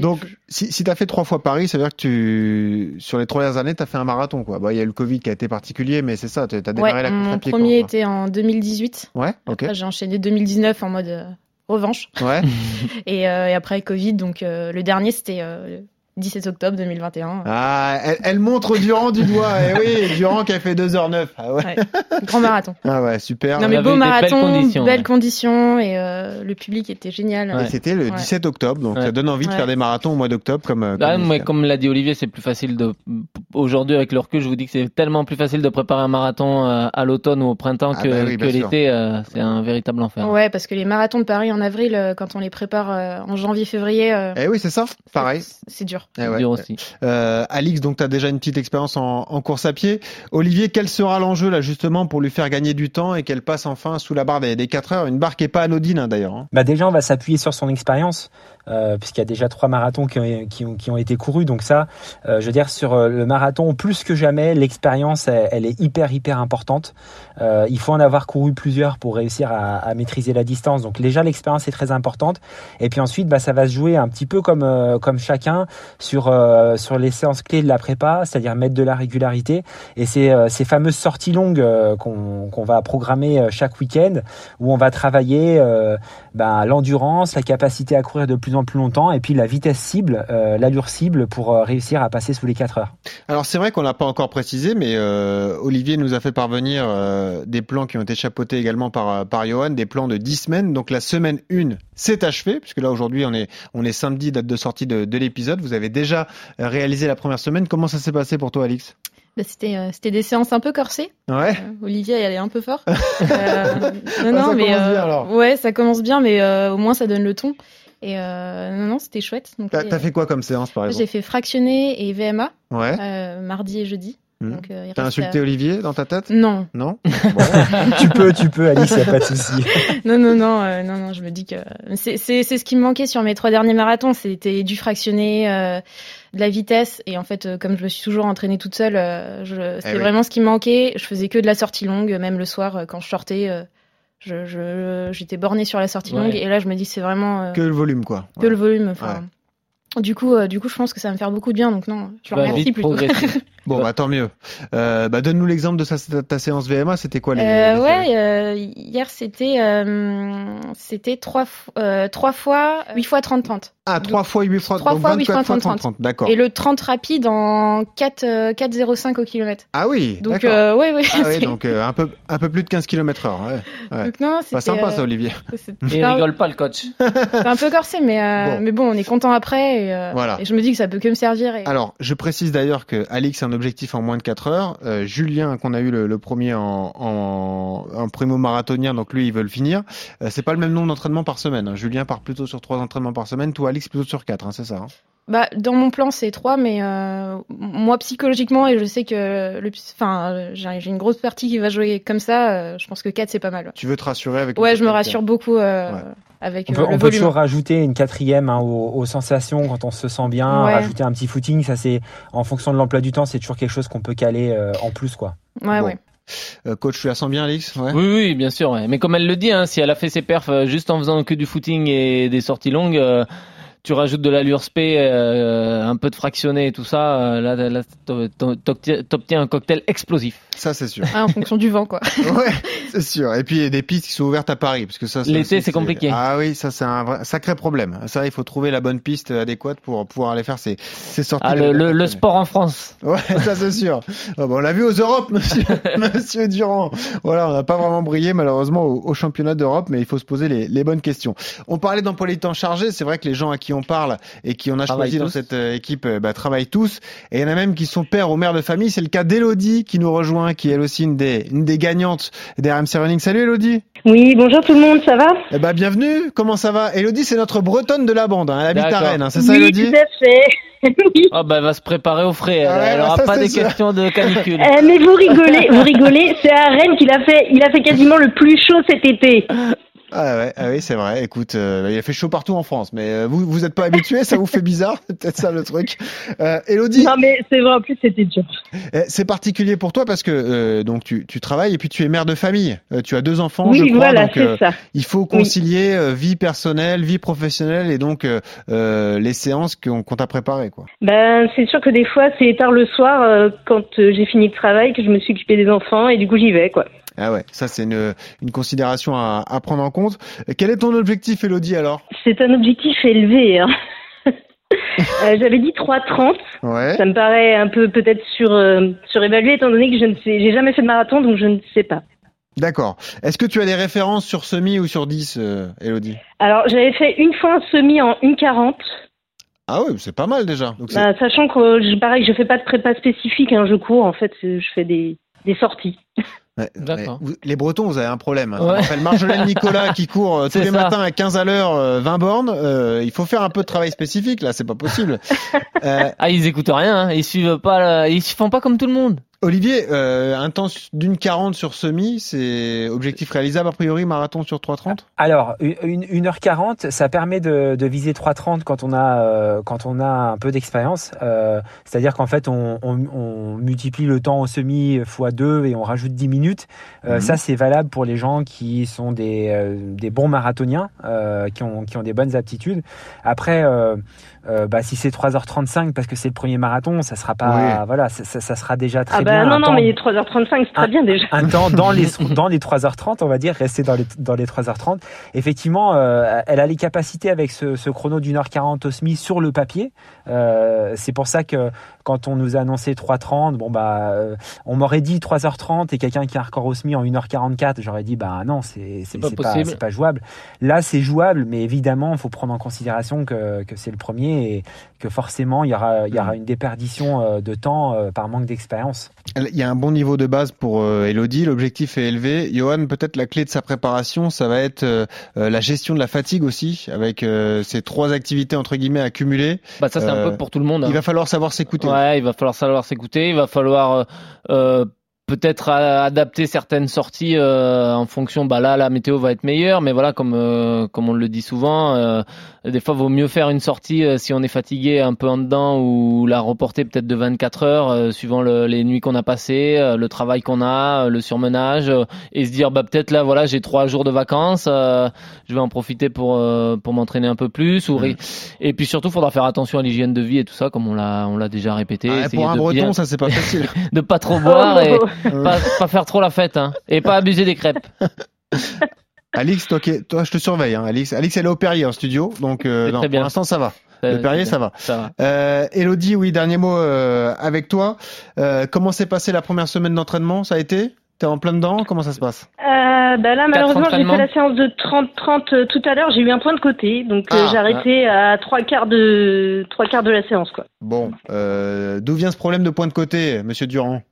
Donc, si, si tu as fait trois fois Paris, ça veut dire que tu, sur les trois dernières années, tu as fait un marathon. quoi. Bah, Il y a eu le Covid qui a été particulier, mais c'est ça, tu as démarré ouais, la course à mon pied. premier quand- était en 2018. Ouais, ok. J'ai enchaîné 2019 en mode revanche. Ouais. *laughs* Et, et après Covid, donc le dernier, c'était 17 octobre 2021. Ah, elle, elle montre Durand du doigt. Eh oui, Durand qui a fait 2h09. Ah ouais. Ouais. Grand marathon. Ah ouais, super. Non mais beau des belles marathon, conditions, belles ouais. conditions et euh, le public était génial. C'était le Ouais. 17 octobre, donc Ouais. ça donne envie de faire des marathons au mois d'octobre comme. euh, Bah, comme mais Nissan. comme l'a dit Olivier, c'est plus facile de. Aujourd'hui, avec le recul, je vous dis que c'est tellement plus facile de préparer un marathon euh, à l'automne ou au printemps Ah que, bah oui, que l'été. euh, c'est un véritable enfer. Ouais, parce que les marathons de Paris en avril, quand on les prépare en janvier-février, Eh oui, c'est ça. Pareil. c'est dur. Eh C'est ouais. dur aussi. Euh, Alix, donc tu as déjà une petite expérience en, en course à pied. Olivier, quel sera l'enjeu là justement pour lui faire gagner du temps et qu'elle passe enfin sous la barre des, des 4 heures? Une barre qui est pas anodine hein, d'ailleurs. hein. Bah déjà, on va s'appuyer sur son expérience, euh, puisqu'il y a déjà trois marathons qui ont, qui ont, qui ont été courus. Donc ça, euh, je veux dire, sur euh, le marathon, plus que jamais, l'expérience, elle, est hyper, hyper importante. Euh, il faut en avoir couru plusieurs pour réussir à, à maîtriser la distance. Donc déjà, l'expérience est très importante. Et puis ensuite, bah, ça va se jouer un petit peu comme, euh, comme chacun sur, euh, sur les séances clés de la prépa, c'est-à-dire mettre de la régularité. Et c'est ces fameuses sorties longues qu'on qu'on va programmer chaque week-end, où on va travailler bah, l'endurance, la capacité à courir de plus en plus longtemps, et puis la vitesse cible, euh, l'allure cible pour euh, réussir à passer sous les 4 heures. Alors c'est vrai qu'on l'a pas encore précisé, mais euh, Olivier nous a fait parvenir euh, des plans qui ont été chapeautés également par par Johan, des plans de 10 semaines. Donc la semaine 1 c'est achevé, puisque là aujourd'hui on est on est samedi, date de sortie de, de l'épisode. Vous avez déjà réalisé la première semaine. Comment ça s'est passé pour toi, Alix? Bah, c'était euh, c'était des séances un peu corsées. Ouais. Euh, Olivier, elle est un peu fort. *laughs* Euh, non, non, ça mais commence euh, bien, alors. ouais, ça commence bien, mais euh, au moins ça donne le ton. Et euh, non, non, c'était chouette. Donc, T'as fait quoi comme séance par euh, exemple J'ai fait fractionné et VMA Ouais. euh, mardi et jeudi. Hmm. Euh, T'as insulté euh, Olivier dans ta tête? Non, Non? *laughs* Tu peux, tu peux, Alice, y a pas de souci. *laughs* non, non, non, euh, non, non. Je me dis que c'est c'est c'est ce qui me manquait sur mes trois derniers marathons. C'était du fractionné, euh, de la vitesse. Et en fait, euh, comme je me suis toujours entraînée toute seule, euh, c'était Eh oui. vraiment ce qui me manquait. Je faisais que de la sortie longue, même le soir euh, quand je sortais. Je je- j'étais bornée sur la sortie Ouais. longue. Et là, je me dis c'est vraiment euh, Que le volume quoi. que le volume. Enfin, Du coup, euh, du coup, je pense que ça va me faire beaucoup de bien. Donc non, je Tu le vas remercie plutôt. *laughs* Bon, progresser. bah tant mieux. Euh, bah donne-nous l'exemple de sa- ta, ta séance VMA. C'était quoi les, Euh, les- ouais, euh, hier c'était euh, c'était trois euh, trois fois 8 fois 30 30. Ah, 3 fois 8 fois, Trois donc fois 8 fois 24 fois 30 30, d'accord. Et le 30 rapide en 4 euh, 4,05 au kilomètre. Ah oui, Donc d'accord. euh, ouais ouais. Ah oui, c'est- donc euh, un peu un peu plus de 15 km heure. Ouais. ouais. donc non, Pas c'était sympa euh, ça, Olivier. *laughs* il rigole pas, le coach. *laughs* c'est un peu corsé, mais euh, Bon. mais bon, on est content après. Et, euh, Voilà. et je me dis que ça peut que me servir. Et... Alors, je précise d'ailleurs que Alix un objectif en moins de 4 heures. Euh, Julien, qu'on a eu le, le premier en, en, en primo marathonien, donc lui, il veut le finir. Euh, c'est pas le même nombre d'entraînements par semaine. hein. Julien part plutôt sur 3 entraînements par semaine, toi, Alix, plutôt sur 4, c'est ça hein? Bah dans mon plan c'est 3 mais euh, moi psychologiquement et je sais que le enfin j'ai une grosse partie qui va jouer comme ça. euh, je pense que 4 c'est pas mal. Tu veux te rassurer avec Ouais, je me rassure beaucoup Ouais. Avec On euh, peut, le on peut toujours rajouter une quatrième hein, aux, aux sensations quand on se sent bien, Ouais. rajouter un petit footing, ça c'est en fonction de l'emploi du temps, c'est toujours quelque chose qu'on peut caler euh, en plus quoi. Ouais, Bon. ouais. Euh, coach, tu la sens bien, Alix? Ouais. Oui, oui, bien sûr. ouais. Mais comme elle le dit, hein, si elle a fait ses perfs juste en faisant que du footing et des sorties longues, euh, tu rajoutes de l'allure spé, euh, un peu de fractionné et tout ça, euh, là, là t'o- t'o- t'obtiens un cocktail explosif. Ça, c'est sûr. Ah, en fonction du vent quoi. *laughs* ouais, c'est sûr. Et puis, il y a des pistes qui sont ouvertes à Paris, parce que ça, L'été, c'est compliqué. Ah oui, ça, c'est un vrai- sacré problème. Ça, il faut trouver la bonne piste adéquate pour pouvoir aller faire ces, ces sorties. Ah, le, le, le sport en France. Ouais, ça c'est sûr. Ah, *laughs* bon, on l'a vu aux Europes, monsieur, *laughs* monsieur Durand. Voilà, on n'a pas vraiment brillé malheureusement au, au championnat d'Europe, mais il faut se poser les, les bonnes questions. On parlait d'emploi du temps chargé. C'est vrai que les gens à qui on parle et qui on a choisi dans cette euh, équipe euh, bah, travaillent tous. Et il y en a même qui sont pères ou mères de famille. C'est le cas d'Elodie qui nous rejoint, qui est elle aussi une des, une des gagnantes des RMC Running. Salut Elodie. Oui, bonjour tout le monde, ça va? Eh ben, bienvenue. Comment ça va? Elodie, c'est notre bretonne de la bande. Hein. Elle habite à. Rennes, hein. c'est ça Oui, Elodie? tout à fait. *laughs* oui. Oh, bah, elle va se préparer au frais. Elle, ouais, elle aura ça, pas des sûr. questions de canicule. *laughs* Euh, mais vous rigolez, vous rigolez. C'est à Rennes qu'il a fait, il a fait quasiment le plus chaud cet été. Ah ouais, ah oui, c'est vrai. Écoute, euh, il a fait chaud partout en France, mais euh, vous vous êtes pas habitué, ça vous fait bizarre, *laughs* peut-être ça le truc. Euh, Elodie, Non mais c'est vrai, en plus c'était dur. eh, c'est particulier pour toi parce que euh, donc tu, tu travailles et puis tu es mère de famille. Euh, tu as deux enfants, oui, je crois. voilà, donc c'est ça. il faut concilier vie personnelle, vie professionnelle et donc les séances qu'on qu'on t'a préparées, quoi. Ben c'est sûr que des fois c'est tard le soir euh, quand j'ai fini le travail que je me suis occupée des enfants et du coup j'y vais quoi. Ah ouais, ça c'est une, une considération à, à prendre en compte. Quel est ton objectif, Elodie alors? C'est un objectif élevé. Hein. *laughs* Euh, J'avais dit 3,30. Ouais. Ça me paraît un peu peut-être sur, euh, surévalué étant donné que je ne sais, j'ai jamais fait de marathon donc je ne sais pas. D'accord. Est-ce que tu as des références sur semi ou sur 10, euh, Elodie? Alors j'avais fait une fois un semi en 1,40. Ah oui, c'est pas mal déjà. Donc, Bah, sachant que je- pareil, je fais pas de prépa spécifique, hein, je cours en fait, je fais des, des sorties. *laughs* Ouais, D'accord. les Bretons, vous avez un problème. hein. Ouais. Marjolaine Nicolas qui court euh, *laughs* tous les ça. matins à 15 à l'heure, euh, 20 bornes. Euh, il faut faire un peu de travail spécifique là, c'est pas possible. *laughs* Ah, ils écoutent rien, hein. ils suivent pas, la- ils font pas comme tout le monde. Olivier, euh, un temps d'une 40 sur semi, c'est objectif réalisable a priori, marathon sur 3,30 Alors, une, une 1h40, ça permet de, de viser 3h30 quand on a, euh, quand on a un peu d'expérience. Euh, C'est-à-dire qu'en fait, on, on, on multiplie le temps au semi x 2 et on rajoute 10 minutes. Euh, Mhm. Ça, c'est valable pour les gens qui sont des, euh, des bons marathoniens, euh, qui, ont, qui ont des bonnes aptitudes. Après, euh, bah, si c'est 3h35 parce que c'est le premier marathon, ça sera pas, voilà, ça, ça- ça sera déjà très Ah bah bien. non, non, temps- mais 3h35, c'est très un- bien déjà. un temps dans les *laughs* dans les 3h30 on va dire rester dans les dans les 3h30 effectivement euh, elle a les capacités avec ce, ce chrono d'une heure 40 au SMI sur le papier Euh, c'est pour ça que quand on nous a annoncé 3h30 bon bah euh, on m'aurait dit 3h30 et quelqu'un qui a un record au SMI en 1h44 j'aurais dit bah non c'est c'est pas c'est pas, possible. c'est pas jouable là c'est jouable mais évidemment il faut prendre en considération que, que c'est le premier et que forcément il y aura il y aura une déperdition euh, de temps euh, par manque d'expérience Il y a un bon niveau de base pour euh, Elodie, l'objectif est élevé. Johan, peut-être la clé de sa préparation, ça va être la gestion de la fatigue aussi, avec ces trois activités entre guillemets accumulées. Bah ça c'est un peu pour tout le monde. hein. Il va falloir savoir s'écouter. Ouais, il va falloir savoir s'écouter. Il va falloir euh, euh, peut-être adapter certaines sorties euh, en fonction. Bah là, la météo va être meilleure, mais voilà, comme euh, comme on le dit souvent, euh, des fois, vaut mieux faire une sortie euh, si on est fatigué un peu en dedans ou la reporter peut-être de 24 heures, euh, suivant le- les nuits qu'on a passées, euh, le travail qu'on a, euh, le surmenage, euh, et se dire bah peut-être là, voilà, j'ai trois jours de vacances, euh, je vais en profiter pour euh, pour m'entraîner un peu plus. Ou Et puis surtout, faudra faire attention à l'hygiène de vie et tout ça, comme on l'a on l'a déjà répété. Essayer pour un de breton, bien- ça c'est pas facile. *laughs* de pas trop boire et Euh. *laughs* pas, pas faire trop la fête hein. et pas abuser des crêpes. *laughs* Alix, toi, toi, je te surveille. Hein. Alix, Alix, elle est au Perrier en studio, donc euh, C'est non, très bien. pour l'instant ça va. Euh, Le Perrier, ça va. Ça va. Euh, Elodie, oui, dernier mot euh, avec toi. Euh, comment s'est passée la première semaine d'entraînement? Ça a été? T'es en plein dedans Comment ça se passe? Euh, bah là, malheureusement, j'ai fait la séance de 30-30 euh, tout à l'heure. J'ai eu un point de côté, donc euh, Ah, j'ai arrêté à trois quarts de trois quarts de la séance, quoi. Bon, euh, d'où vient ce problème de point de côté, Monsieur Durand?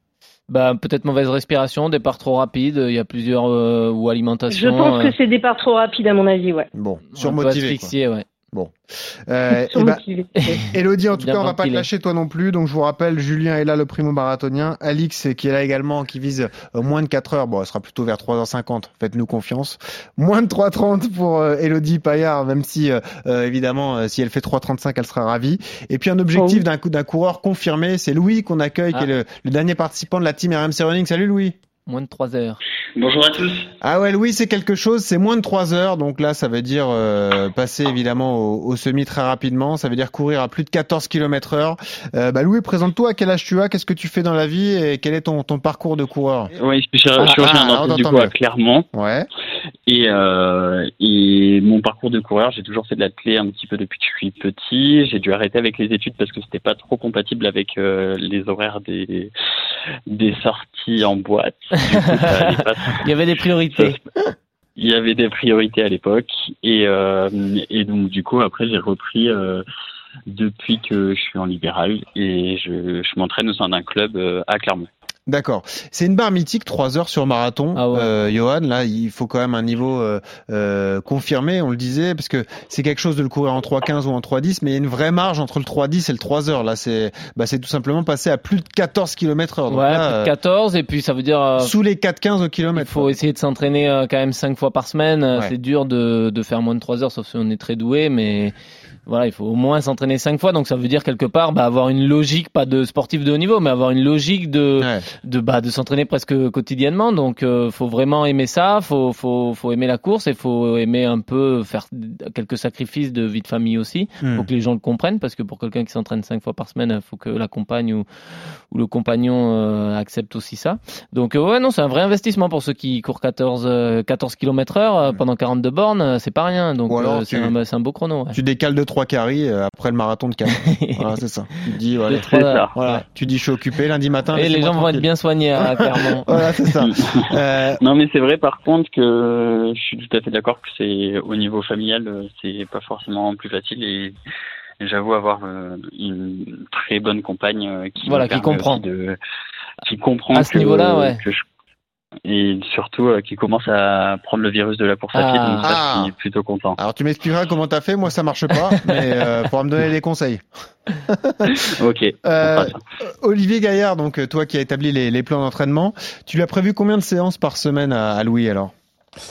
Bah peut-être mauvaise respiration, départ trop rapide. Il y a plusieurs euh, ou Je alimentation. pense euh, que c'est départ trop rapide, à mon avis, ouais. Bon, surmotivé. quoi. asphyxié, ouais. Bon. Euh, eh ben, Surmotivé. *laughs* Elodie, en tout Bien cas, on va pas te lâcher toi non plus. Donc, je vous rappelle, Julien est là, le primo marathonien. Alix, qui est là également, qui vise euh, moins de 4 heures. Bon, elle sera plutôt vers 3h50. Faites-nous confiance. Moins de 3h30 pour euh, Elodie Paillard, même si, euh, euh, évidemment, euh, si elle fait 3h35, elle sera ravie. Et puis, un objectif Oh oui. d'un coureur confirmé, c'est Louis qu'on accueille, qui Ah. est le, le dernier participant de la team RMC Running. Salut Louis. Moins de 3 heures. Bonjour à tous. Ah ouais, Louis, c'est quelque chose, c'est moins de 3 heures, donc là, ça veut dire euh, passer évidemment au, au semi très rapidement, ça veut dire courir à plus de 14 km heure. Euh, bah Louis, présente-toi, à quel âge tu as, qu'est-ce que tu fais dans la vie? Et quel est ton, ton parcours de coureur? Oui, je suis Ah, chirurgien ah, on du coup à. Clermont. Ouais. Et, euh, et mon parcours de coureur, j'ai toujours fait de l'athlé un petit peu depuis que je suis petit. J'ai dû arrêter avec les études parce que c'était pas trop compatible avec euh, les horaires des des sorties en boîte. Coup, pas *laughs* Il y avait des priorités. il y avait des priorités à l'époque et, euh, et donc du coup après j'ai repris euh, depuis que je suis en libéral et je, je m'entraîne au sein d'un club euh, à Clermont. D'accord. C'est une barre mythique, 3 heures sur marathon. Ah ouais. euh, Johan, là, il faut quand même un niveau euh, euh, confirmé, on le disait, parce que c'est quelque chose de le courir en 3.15 ou en 3.10, mais il y a une vraie marge entre le 3.10 et le 3 heures. Là, c'est bah, c'est tout simplement passer à plus de 14 km heure. Donc Ouais, là, plus de euh, 14 et puis ça veut dire euh, sous les 4.15 au il kilomètre. faut essayer de s'entraîner euh, quand même 5 fois par semaine. Euh, Ouais. C'est dur de, de faire moins de 3 heures sauf si on est très doué mais voilà, il faut au moins s'entraîner 5 fois donc ça veut dire quelque part bah, avoir une logique pas de sportif de haut niveau mais avoir une logique de Ouais. de bah de s'entraîner presque quotidiennement donc euh, faut vraiment aimer ça faut faut faut aimer la course et faut aimer un peu faire quelques sacrifices de vie de famille aussi Hmm. faut que les gens le comprennent parce que pour quelqu'un qui s'entraîne cinq fois par semaine il faut que la compagne ou ou le compagnon euh, accepte aussi ça donc euh, ouais non c'est un vrai investissement pour ceux qui courent 14 euh, 14 km heure euh, pendant 42 bornes euh, c'est pas rien donc euh, c'est un, beau chrono ouais. Tu décales de trois caries euh, après le marathon de Cannes. *laughs* voilà, c'est ça. Tu dis, voilà, voilà. ouais. tu dis, je suis occupé lundi matin. Et les gens vont être bien soignés, hein, *laughs* clairement. Voilà, c'est ça. *laughs* Euh, Non, mais c'est vrai par contre que je suis tout à fait d'accord que c'est au niveau familial, euh, c'est pas forcément plus facile et j'avoue avoir euh, une très bonne compagne qui Voilà, comprend. de qui comprend À ce que- niveau-là, ouais. que je- et surtout euh, qui commence à prendre le virus de la course à pied, Ah. donc ça, Ah. je suis plutôt content. alors, tu m'expliqueras comment t'as fait. Moi, ça marche pas, *laughs* mais euh, me donner des conseils. *laughs* Ok. Euh. Olivier Gaillard, donc euh, toi qui as établi les, les plans d'entraînement, tu lui as prévu combien de séances par semaine à, à Louis alors?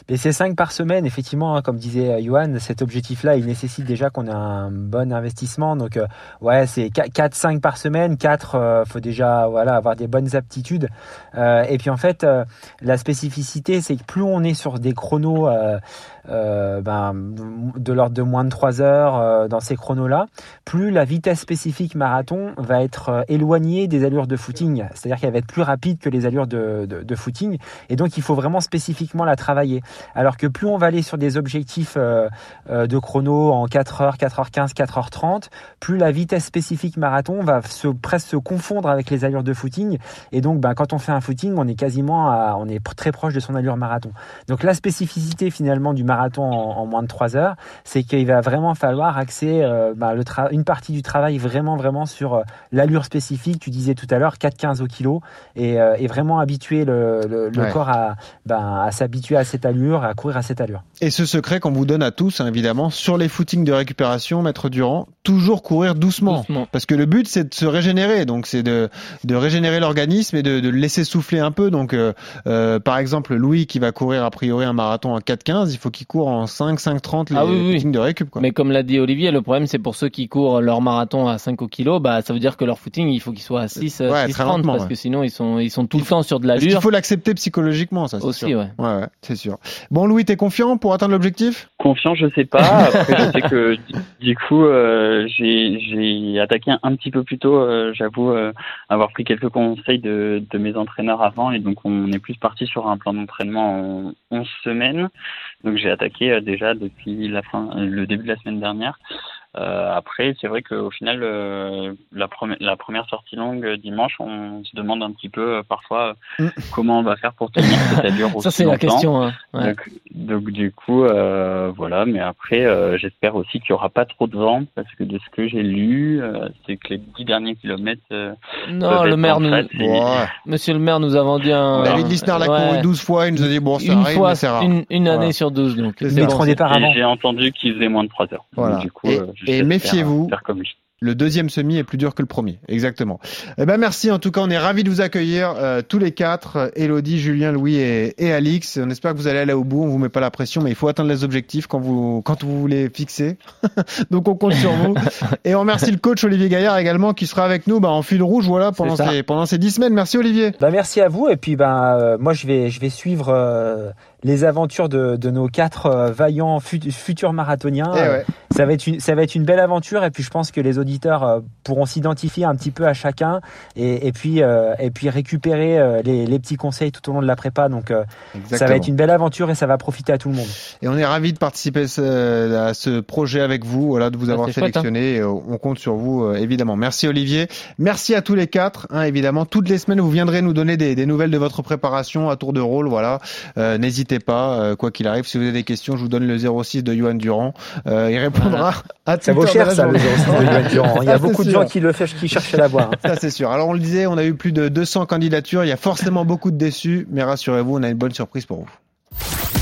Mais c'est 5 par semaine, effectivement, hein, comme disait euh, Johan, cet objectif-là, il nécessite déjà qu'on ait un bon investissement. Donc, euh, ouais, c'est 4-5 par semaine. 4, euh, faut déjà voilà, avoir des bonnes aptitudes. Euh, et puis, en fait, euh, la spécificité, c'est que plus on est sur des chronos euh, ben, de l'ordre de moins de 3 heures euh, dans ces chronos-là, plus la vitesse spécifique marathon va être euh, éloignée des allures de footing. C'est-à-dire qu'elle va être plus rapide que les allures de, footing. Et donc, il faut vraiment spécifiquement la travailler. Alors que plus on va aller sur des objectifs euh, euh, de chrono en 4h, 4h15, 4h30, plus la vitesse spécifique marathon va se, presque se confondre avec les allures de footing. Et donc, ben, quand on fait un footing, on est quasiment on est très proche de son allure marathon. Donc, la spécificité finalement du marathon en, en moins de 3 heures, c'est qu'il va vraiment falloir axer euh, le tra- une partie du travail vraiment, vraiment sur euh, l'allure spécifique. Tu disais tout à l'heure 4-15 au kilo et, euh, et vraiment habituer le, le- le Ouais. corps à, ben, à s'habituer à cette allure, à courir à cette allure. Et ce secret qu'on vous donne à tous, hein, évidemment, sur les footings de récupération, Maître Durand, toujours courir doucement. Doucement. Parce que le but, c'est de se régénérer. Donc, c'est de, de régénérer l'organisme et de, de le laisser souffler un peu. Donc, euh, euh, par exemple, Louis qui va courir a priori un marathon en 4-15, il faut qu'il court en 5, 5, 30 les Ah oui, oui. footings de récup. Quoi. Mais comme l'a dit Olivier, le problème c'est pour ceux qui courent leur marathon à 5 au kilo, bah ça veut dire que leur footing il faut qu'il soit à 6, euh, Ouais, 6 très 30 lentement, parce ouais. que sinon ils sont ils sont tout le temps sur de l'allure. faut l'accepter psychologiquement, ça, c'est Aussi, sûr. ouais. Ouais, ouais, c'est sûr. Bon, Louis, t'es confiant pour atteindre l'objectif? Confiant, je sais pas. Après, je sais que du coup, euh, j'ai j'ai attaqué un, un petit peu plus tôt. euh, J'avoue euh, avoir pris quelques conseils de, de mes entraîneurs avant, et donc on est plus parti sur un plan d'entraînement en 11 semaines. Donc j'ai attaqué euh, déjà depuis la fin, euh, le début de la semaine dernière. Euh, après, c'est vrai qu'au final, euh, la, première, la première sortie longue euh, dimanche, on se demande un petit peu euh, parfois euh, comment on va faire pour tenir cette allure *laughs* Ça aussi c'est la question. Hein. Ouais. Donc, donc du coup, euh, voilà. Mais après, euh, j'espère aussi qu'il y aura pas trop de vent parce que de ce que j'ai lu, euh, c'est que les dix derniers kilomètres. euh, Non, le maire nous, fat et- Ouais. Monsieur le maire nous a vendu un. David Lisnard l'a couru 12 fois, il nous a dit, bon, ça une arrive, fois, mais c'est rare. une, une année Voilà. sur 12 donc. Ça. bon, j'ai entendu qu'il faisait moins de 3 heures. Donc, Voilà. du coup, Et- euh, et méfiez-vous. Faire comme lui. Le deuxième semi est plus dur que le premier, exactement. Eh ben merci, en tout cas on est ravis de vous accueillir euh, tous les quatre, euh, Elodie, Julien, Louis et, et Alix. On espère que vous allez aller au bout, on vous met pas la pression, mais il faut atteindre les objectifs quand vous quand vous voulez fixer. *laughs* Donc on compte sur vous. *laughs* Et on remercie le coach Olivier Gaillard également qui sera avec nous bah, en fil rouge voilà pendant ces pendant ces dix semaines. Merci Olivier. Bah, merci à vous et puis ben euh, moi je vais je vais suivre euh, les aventures de, de nos quatre euh, vaillants fut- futurs marathoniens. Eh Euh, ouais. Ça va être une ça va être une belle aventure et puis je pense que les auditeurs euh, pourront s'identifier un petit peu à chacun et, et puis euh, et puis récupérer les, les petits conseils tout au long de la prépa. Donc ça va être une belle aventure et ça va profiter à tout le monde. Et on est ravis de participer ce- à ce projet avec vous, voilà, de vous Ah, avoir chouette, sélectionné. On compte sur vous, évidemment. Merci Olivier. Merci à tous les quatre, hein, évidemment. Toutes les semaines, vous viendrez nous donner des, des nouvelles de votre préparation à tour de rôle. Voilà, Euh, n'hésitez pas, euh, quoi qu'il arrive. Si vous avez des questions, je vous donne le 06 de Johan Durand. Euh, il répondra à Ça vaut cher ça le journée. 06 de Johan Durand. *laughs* Il y a beaucoup de sûr. gens qui le fait, qui cherchent à l'avoir. Ça, c'est sûr. Alors, on le disait, on a eu plus de 200 candidatures. Il y a forcément beaucoup de déçus, mais rassurez-vous, on a une bonne surprise pour vous.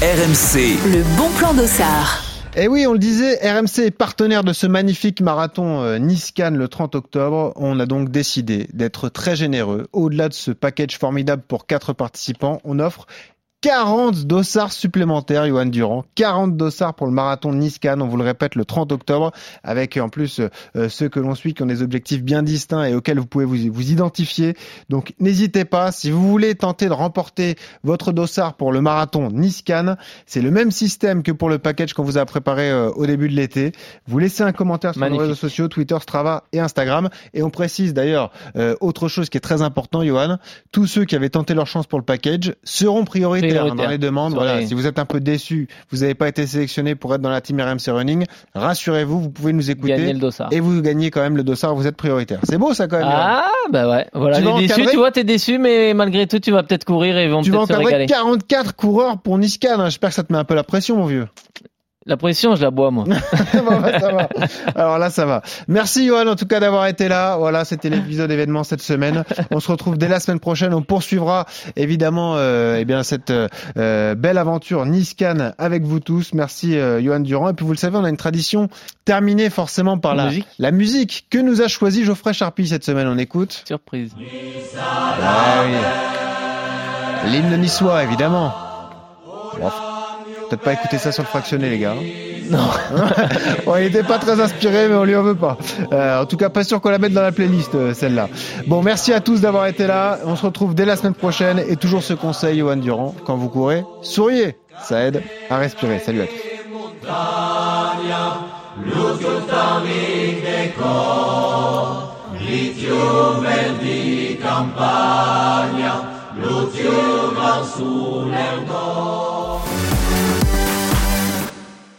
RMC, Le bon plan d'Ossard. Et oui, on le disait, RMC est partenaire de ce magnifique marathon euh, Nice-Cannes le 30 octobre. On a donc décidé d'être très généreux. Au-delà de ce package formidable pour quatre participants, on offre 40 dossards supplémentaires, Johan Durand. 40 dossards pour le marathon de Nice-Cannes, on vous le répète, le 30 octobre, avec en plus euh, ceux que l'on suit qui ont des objectifs bien distincts et auxquels vous pouvez vous, vous identifier. Donc n'hésitez pas, si vous voulez tenter de remporter votre dossard pour le marathon Nice-Cannes, c'est le même système que pour le package qu'on vous a préparé euh, au début de l'été. Vous laissez un commentaire sur Magnifique. nos réseaux sociaux, Twitter, Strava et Instagram. Et on précise d'ailleurs euh, autre chose qui est très important, Johan, tous ceux qui avaient tenté leur chance pour le package seront prioritaires. Prioritaire, dans les demandes. Voilà, les- si vous êtes un peu déçu, vous n'avez pas été sélectionné pour être dans la team RMC Running, rassurez-vous, vous pouvez nous écouter Gagner le dossard. et vous gagnez quand même le dossard. Vous êtes prioritaire. C'est beau ça quand même. Ah, bah ouais. Voilà, Tu vas déçus, encadrer tu vois, t'es déçu, mais malgré tout, tu vas peut-être courir et ils vont tu vas peut-être se encadrer régaler. 44 coureurs pour Niscan. hein. J'espère que ça te met un peu la pression, mon vieux. La pression, je la bois, moi. *laughs* Bon, bah, ça va. Alors là, ça va. Merci Johan en tout cas d'avoir été là. Voilà, c'était l'épisode événement cette semaine. On se retrouve dès la semaine prochaine. On poursuivra évidemment euh, eh bien cette euh, belle aventure Niscan avec vous tous. Merci euh, Johan Durand. Et puis vous le savez, on a une tradition terminée forcément par la Musique. la musique que nous a choisi Geoffrey Charpie cette semaine? On écoute. Surprise. Ah oui. L'hymne niçois évidemment. Bon, Peut-être pas écouter ça sur le fractionné les gars. Non. *laughs* Bon, il était pas très inspiré, mais on lui en veut pas. Euh, en tout cas, pas sûr qu'on la mette dans la playlist, euh, celle-là. Bon, merci à tous d'avoir été là. On se retrouve dès la semaine prochaine. Et toujours ce conseil, Johan Durand, quand vous courez, souriez. Ça aide à respirer. Salut à tous.